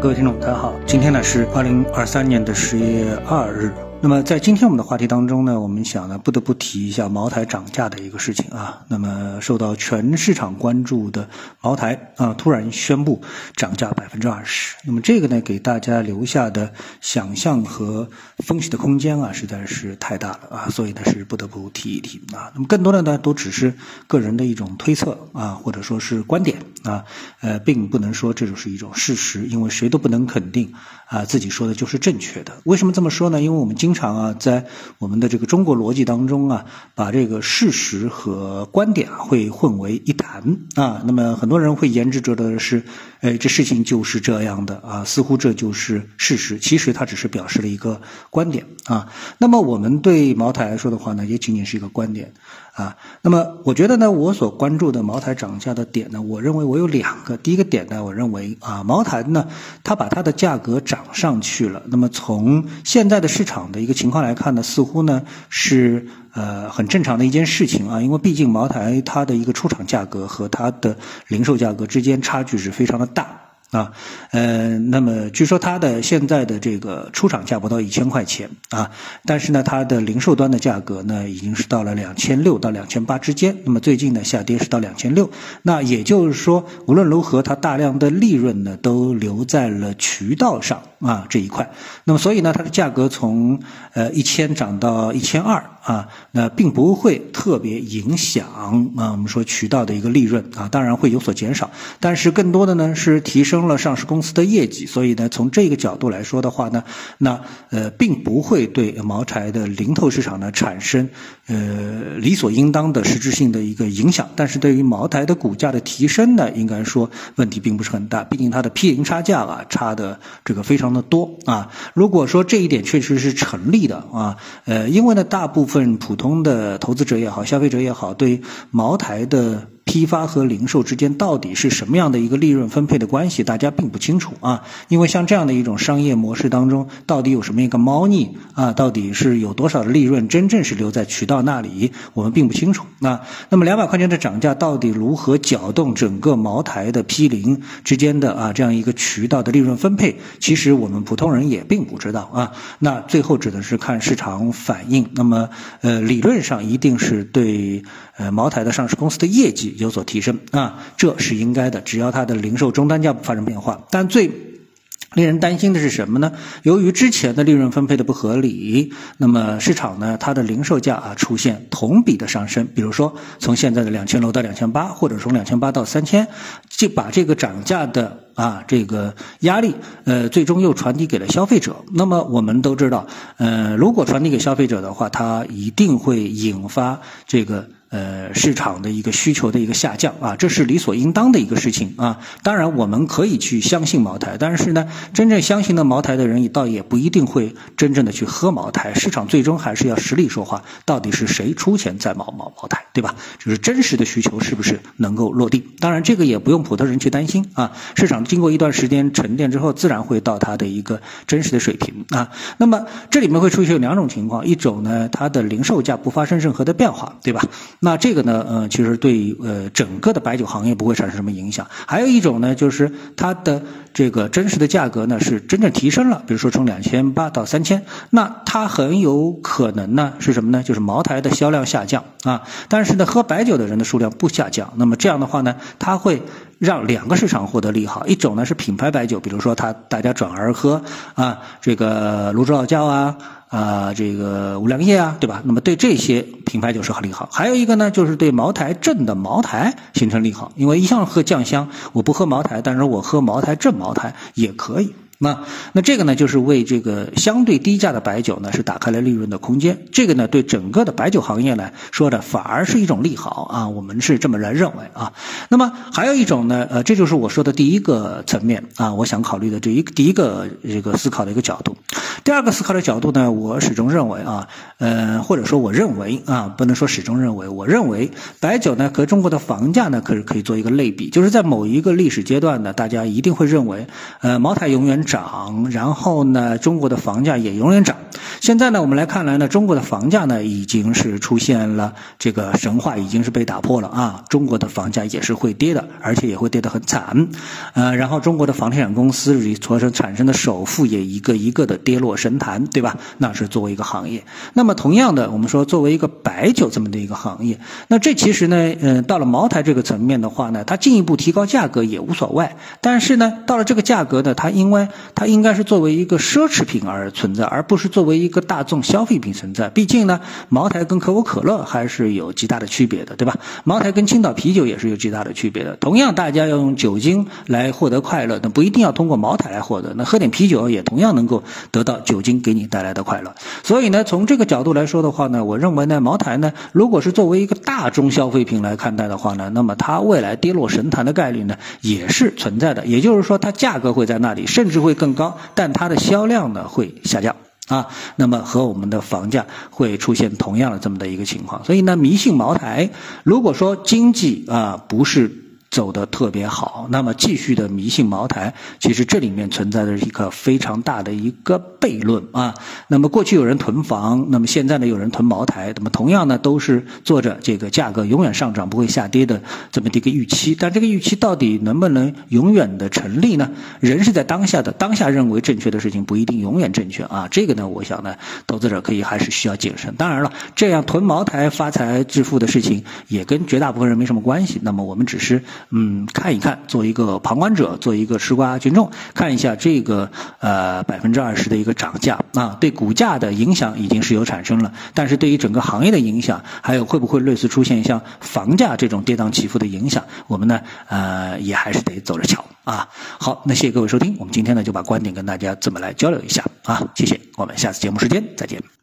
各位听众，大家好，今天呢是二零二三年的十月二日。那么在今天我们的话题当中呢，我们想呢不得不提一下茅台涨价的一个事情啊。那么受到全市场关注的茅台啊，突然宣布涨价百分之二十。那么这个呢，给大家留下的想象和分析的空间啊，实在是太大了啊。所以呢，是不得不提一提啊。那么更多的呢，都只是个人的一种推测啊，或者说是观点啊，呃，并不能说这就是一种事实，因为谁都不能肯定啊自己说的就是正确的。为什么这么说呢？因为我们经常啊，在我们的这个中国逻辑当中啊，把这个事实和观点啊会混为一谈啊。那么很多人会言之者的是，哎，这事情就是这样的啊，似乎这就是事实。其实它只是表示了一个观点啊。那么我们对茅台来说的话呢，也仅仅是一个观点。啊，那么我觉得呢，我所关注的茅台涨价的点呢，我认为我有两个。第一个点呢，我认为啊，茅台呢，它把它的价格涨上去了。那么从现在的市场的一个情况来看呢，似乎呢是呃很正常的一件事情啊，因为毕竟茅台它的一个出厂价格和它的零售价格之间差距是非常的大。啊，呃，那么据说它的现在的这个出厂价不到一千块钱啊，但是呢，它的零售端的价格呢，已经是到了两千六到两千八之间。那么最近呢，下跌是到两千六。那也就是说，无论如何，它大量的利润呢，都留在了渠道上啊这一块。那么所以呢，它的价格从呃一千涨到一千二啊，那并不会特别影响啊我们说渠道的一个利润啊，当然会有所减少，但是更多的呢是提升。了上市公司的业绩，所以呢，从这个角度来说的话呢，那呃，并不会对茅台的零头市场呢产生呃理所应当的实质性的一个影响。但是对于茅台的股价的提升呢，应该说问题并不是很大，毕竟它的 P 零差价啊差的这个非常的多啊。如果说这一点确实是成立的啊，呃，因为呢，大部分份普通的投资者也好，消费者也好，对茅台的。批发和零售之间到底是什么样的一个利润分配的关系，大家并不清楚啊。因为像这样的一种商业模式当中，到底有什么一个猫腻啊？到底是有多少的利润真正是留在渠道那里，我们并不清楚。那那么两百块钱的涨价到底如何搅动整个茅台的批零之间的啊这样一个渠道的利润分配？其实我们普通人也并不知道啊。那最后只能是看市场反应。那么呃，理论上一定是对呃茅台的上市公司的业绩。有所提升啊，这是应该的。只要它的零售终端价不发生变化，但最令人担心的是什么呢？由于之前的利润分配的不合理，那么市场呢，它的零售价啊出现同比的上升。比如说，从现在的两千六到两千八，或者从两千八到三千，就把这个涨价的啊这个压力，呃，最终又传递给了消费者。那么我们都知道，呃，如果传递给消费者的话，它一定会引发这个。呃，市场的一个需求的一个下降啊，这是理所应当的一个事情啊。当然，我们可以去相信茅台，但是呢，真正相信的茅台的人也，倒也不一定会真正的去喝茅台。市场最终还是要实力说话，到底是谁出钱在茅茅茅台，对吧？就是真实的需求是不是能够落地？当然，这个也不用普通人去担心啊。市场经过一段时间沉淀之后，自然会到它的一个真实的水平啊。那么这里面会出现两种情况，一种呢，它的零售价不发生任何的变化，对吧？那这个呢，呃，其实对呃整个的白酒行业不会产生什么影响。还有一种呢，就是它的这个真实的价格呢是真正提升了，比如说从两千八到三千，那它很有可能呢是什么呢？就是茅台的销量下降啊，但是呢喝白酒的人的数量不下降。那么这样的话呢，它会让两个市场获得利好。一种呢是品牌白酒，比如说它大家转而喝啊这个泸州老窖啊。啊，这个五粮液啊，对吧？那么对这些品牌酒是很利好。还有一个呢，就是对茅台镇的茅台形成利好，因为一向喝酱香，我不喝茅台，但是我喝茅台镇茅台也可以。那那这个呢，就是为这个相对低价的白酒呢，是打开了利润的空间。这个呢，对整个的白酒行业来说的，反而是一种利好啊。我们是这么来认为啊。那么还有一种呢，呃，这就是我说的第一个层面啊，我想考虑的这一第一个这个思考的一个角度。第二个思考的角度呢，我始终认为啊，呃，或者说我认为啊，不能说始终认为，我认为白酒呢和中国的房价呢，可是可以做一个类比，就是在某一个历史阶段呢，大家一定会认为，呃，茅台永远。涨，然后呢，中国的房价也永远涨。现在呢，我们来看来呢，中国的房价呢已经是出现了这个神话，已经是被打破了啊！中国的房价也是会跌的，而且也会跌得很惨。呃，然后中国的房地产公司所产生的首付也一个一个的跌落神坛，对吧？那是作为一个行业。那么同样的，我们说作为一个白酒这么的一个行业，那这其实呢，呃，到了茅台这个层面的话呢，它进一步提高价格也无所谓。但是呢，到了这个价格呢，它因为它应该是作为一个奢侈品而存在，而不是作为一一个大众消费品存在。毕竟呢，茅台跟可口可乐还是有极大的区别的，对吧？茅台跟青岛啤酒也是有极大的区别的。同样，大家要用酒精来获得快乐，那不一定要通过茅台来获得。那喝点啤酒也同样能够得到酒精给你带来的快乐。所以呢，从这个角度来说的话呢，我认为呢，茅台呢，如果是作为一个大众消费品来看待的话呢，那么它未来跌落神坛的概率呢，也是存在的。也就是说，它价格会在那里，甚至会更高，但它的销量呢会下降啊。那么和我们的房价会出现同样的这么的一个情况。所以呢，迷信茅台，如果说经济啊不是。走得特别好，那么继续的迷信茅台，其实这里面存在的一个非常大的一个悖论啊。那么过去有人囤房，那么现在呢有人囤茅台，那么同样呢都是做着这个价格永远上涨不会下跌的这么的一个预期，但这个预期到底能不能永远的成立呢？人是在当下的，当下认为正确的事情不一定永远正确啊。这个呢，我想呢，投资者可以还是需要谨慎。当然了，这样囤茅台发财致富的事情也跟绝大部分人没什么关系。那么我们只是。嗯，看一看，做一个旁观者，做一个吃瓜群众，看一下这个呃百分之二十的一个涨价啊，对股价的影响已经是有产生了，但是对于整个行业的影响，还有会不会类似出现像房价这种跌宕起伏的影响，我们呢呃也还是得走着瞧啊。好，那谢谢各位收听，我们今天呢就把观点跟大家这么来交流一下啊，谢谢，我们下次节目时间再见。